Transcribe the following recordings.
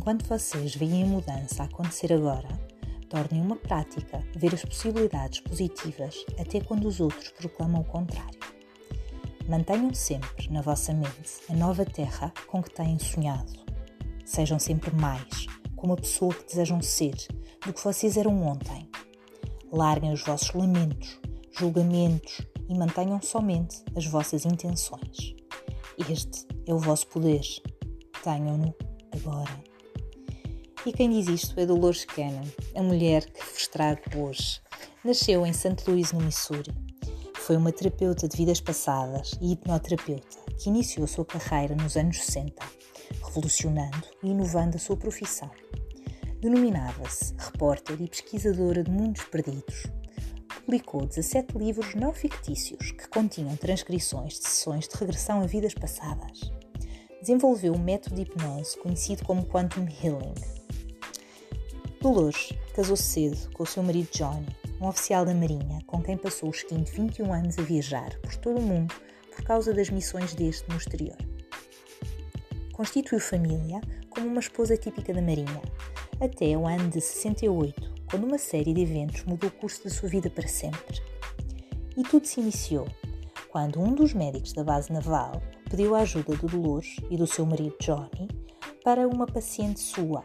enquanto vocês veem a mudança acontecer agora, tornem uma prática ver as possibilidades positivas até quando os outros proclamam o contrário. Mantenham sempre na vossa mente a nova terra com que têm sonhado. Sejam sempre mais, como a pessoa que desejam ser, do que vocês eram ontem. Larguem os vossos lamentos, julgamentos e mantenham somente as vossas intenções. Este é o vosso poder. Tenham-no agora. E quem diz isto é Dolores Cannon, a mulher que vos trago hoje. Nasceu em St. Louis, no Missouri. Foi uma terapeuta de vidas passadas e hipnoterapeuta que iniciou sua carreira nos anos 60, revolucionando e inovando a sua profissão. Denominava-se repórter e pesquisadora de mundos perdidos. Publicou 17 livros não fictícios que continham transcrições de sessões de regressão a vidas passadas. Desenvolveu um método de hipnose conhecido como Quantum Healing. Dolores casou-se cedo com o seu marido Johnny, um oficial da Marinha com quem passou os seguintes 21 anos a viajar por todo o mundo por causa das missões deste no exterior. Constituiu família como uma esposa típica da Marinha, até o ano de 68, quando uma série de eventos mudou o curso da sua vida para sempre. E tudo se iniciou quando um dos médicos da base naval pediu a ajuda de Dolores e do seu marido Johnny para uma paciente sua.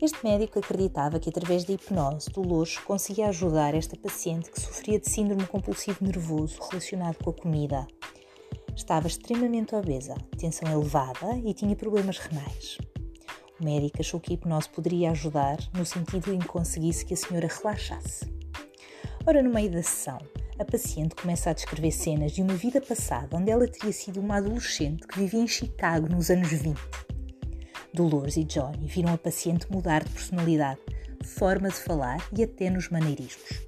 Este médico acreditava que através da hipnose Dolores conseguia ajudar esta paciente que sofria de síndrome compulsivo nervoso relacionado com a comida. Estava extremamente obesa, tensão elevada e tinha problemas renais. O médico achou que a hipnose poderia ajudar no sentido em que conseguisse que a senhora relaxasse. Ora, no meio da sessão, a paciente começa a descrever cenas de uma vida passada onde ela teria sido uma adolescente que vivia em Chicago nos anos 20. Dolores e Johnny viram a paciente mudar de personalidade, forma de falar e até nos maneirismos.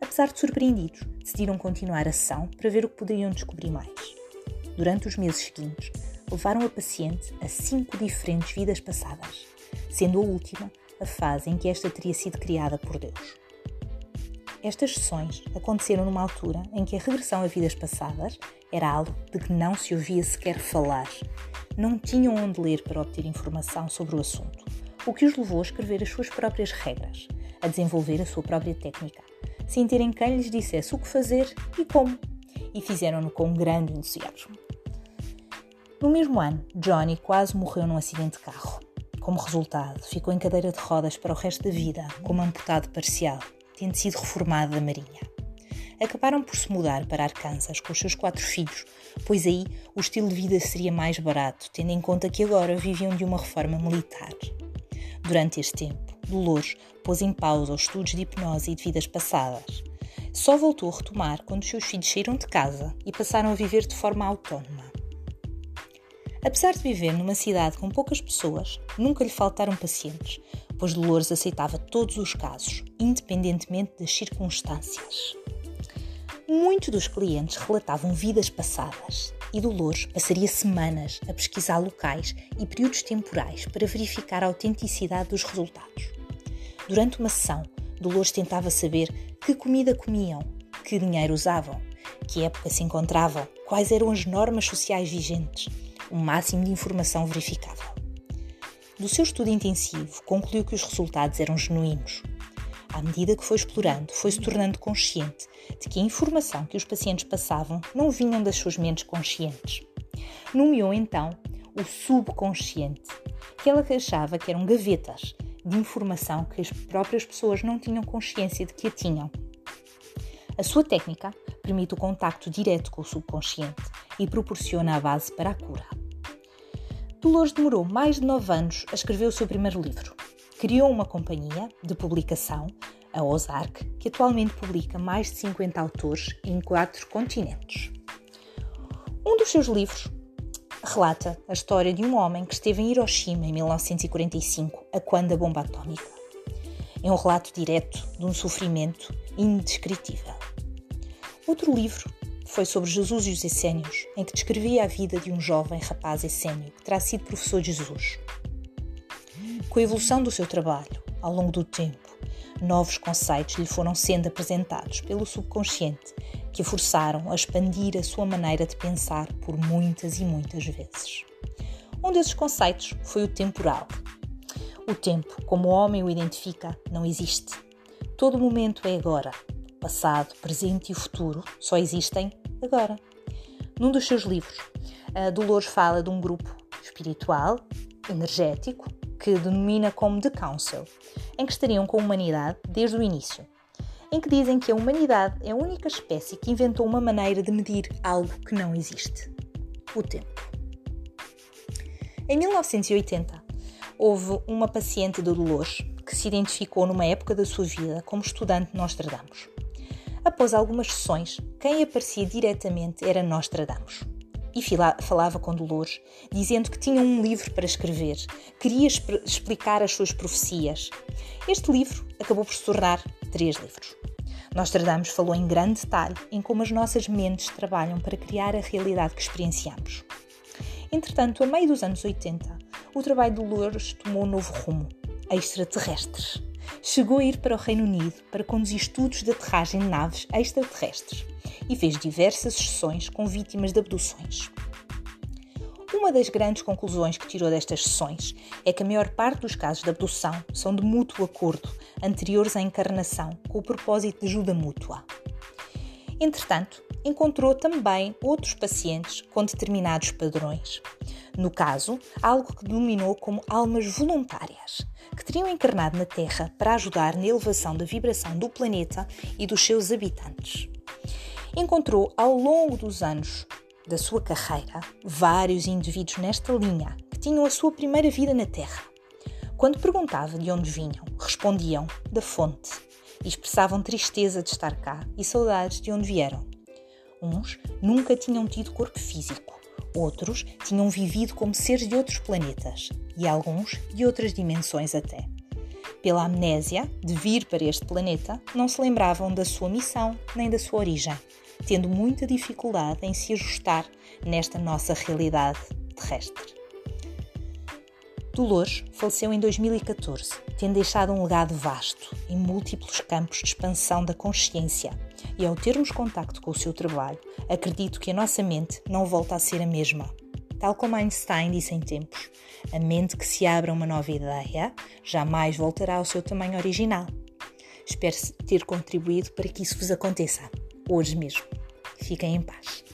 Apesar de surpreendidos, decidiram continuar a sessão para ver o que poderiam descobrir mais. Durante os meses seguintes, levaram a paciente a cinco diferentes vidas passadas, sendo a última a fase em que esta teria sido criada por Deus. Estas sessões aconteceram numa altura em que a regressão a vidas passadas era algo de que não se ouvia sequer falar. Não tinham onde ler para obter informação sobre o assunto, o que os levou a escrever as suas próprias regras, a desenvolver a sua própria técnica, sem terem quem lhes dissesse o que fazer e como, e fizeram-no com grande entusiasmo. No mesmo ano, Johnny quase morreu num acidente de carro. Como resultado, ficou em cadeira de rodas para o resto da vida, como amputado parcial, tendo sido reformado da Marinha. Acabaram por se mudar para Arkansas com os seus quatro filhos, pois aí o estilo de vida seria mais barato, tendo em conta que agora viviam de uma reforma militar. Durante este tempo, Dolores pôs em pausa os estudos de hipnose e de vidas passadas. Só voltou a retomar quando os seus filhos saíram de casa e passaram a viver de forma autónoma. Apesar de viver numa cidade com poucas pessoas, nunca lhe faltaram pacientes, pois Dolores aceitava todos os casos, independentemente das circunstâncias. Muitos dos clientes relatavam vidas passadas e Dolores passaria semanas a pesquisar locais e períodos temporais para verificar a autenticidade dos resultados. Durante uma sessão, Dolores tentava saber que comida comiam, que dinheiro usavam, que época se encontravam, quais eram as normas sociais vigentes o máximo de informação verificável. Do seu estudo intensivo, concluiu que os resultados eram genuínos. À medida que foi explorando, foi se tornando consciente de que a informação que os pacientes passavam não vinham das suas mentes conscientes. Nomeou então o subconsciente, que ela achava que eram gavetas de informação que as próprias pessoas não tinham consciência de que a tinham. A sua técnica permite o contacto direto com o subconsciente e proporciona a base para a cura. Dolores demorou mais de nove anos a escrever o seu primeiro livro. Criou uma companhia de publicação, a Ozark, que atualmente publica mais de 50 autores em quatro continentes. Um dos seus livros relata a história de um homem que esteve em Hiroshima em 1945, a quando a bomba atómica. É um relato direto de um sofrimento indescritível. Outro livro foi sobre Jesus e os essênios, em que descrevia a vida de um jovem rapaz essênio que terá sido professor de Jesus. Com a evolução do seu trabalho, ao longo do tempo, novos conceitos lhe foram sendo apresentados pelo subconsciente que o forçaram a expandir a sua maneira de pensar por muitas e muitas vezes. Um desses conceitos foi o temporal. O tempo, como o homem o identifica, não existe. Todo momento é agora. Passado, presente e futuro só existem agora. Num dos seus livros, Dolores fala de um grupo espiritual, energético, que denomina como The Council, em que estariam com a humanidade desde o início, em que dizem que a humanidade é a única espécie que inventou uma maneira de medir algo que não existe: o tempo. Em 1980, houve uma paciente de Dolores que se identificou numa época da sua vida como estudante Nostradamus. Após algumas sessões, quem aparecia diretamente era Nostradamus. E falava com Dolores, dizendo que tinha um livro para escrever, queria explicar as suas profecias. Este livro acabou por se tornar três livros. Nostradamus falou em grande detalhe em como as nossas mentes trabalham para criar a realidade que experienciamos. Entretanto, a meio dos anos 80, o trabalho de Dolores tomou um novo rumo: extraterrestres chegou a ir para o Reino Unido para conduzir estudos de aterragem de naves extraterrestres e fez diversas sessões com vítimas de abduções. Uma das grandes conclusões que tirou destas sessões é que a maior parte dos casos de abdução são de mútuo acordo, anteriores à encarnação, com o propósito de ajuda mútua. Entretanto, encontrou também outros pacientes com determinados padrões. No caso, algo que denominou como almas voluntárias, que teriam encarnado na Terra para ajudar na elevação da vibração do planeta e dos seus habitantes. Encontrou ao longo dos anos da sua carreira vários indivíduos nesta linha que tinham a sua primeira vida na Terra. Quando perguntava de onde vinham, respondiam da fonte e expressavam tristeza de estar cá e saudades de onde vieram. Uns nunca tinham tido corpo físico, outros tinham vivido como seres de outros planetas e alguns de outras dimensões até. Pela amnésia de vir para este planeta, não se lembravam da sua missão nem da sua origem, tendo muita dificuldade em se ajustar nesta nossa realidade terrestre. Dolores faleceu em 2014, tendo deixado um legado vasto em múltiplos campos de expansão da consciência. E ao termos contacto com o seu trabalho, acredito que a nossa mente não volta a ser a mesma. Tal como Einstein disse em tempos, a mente que se abre a uma nova ideia jamais voltará ao seu tamanho original. Espero ter contribuído para que isso vos aconteça, hoje mesmo. Fiquem em paz.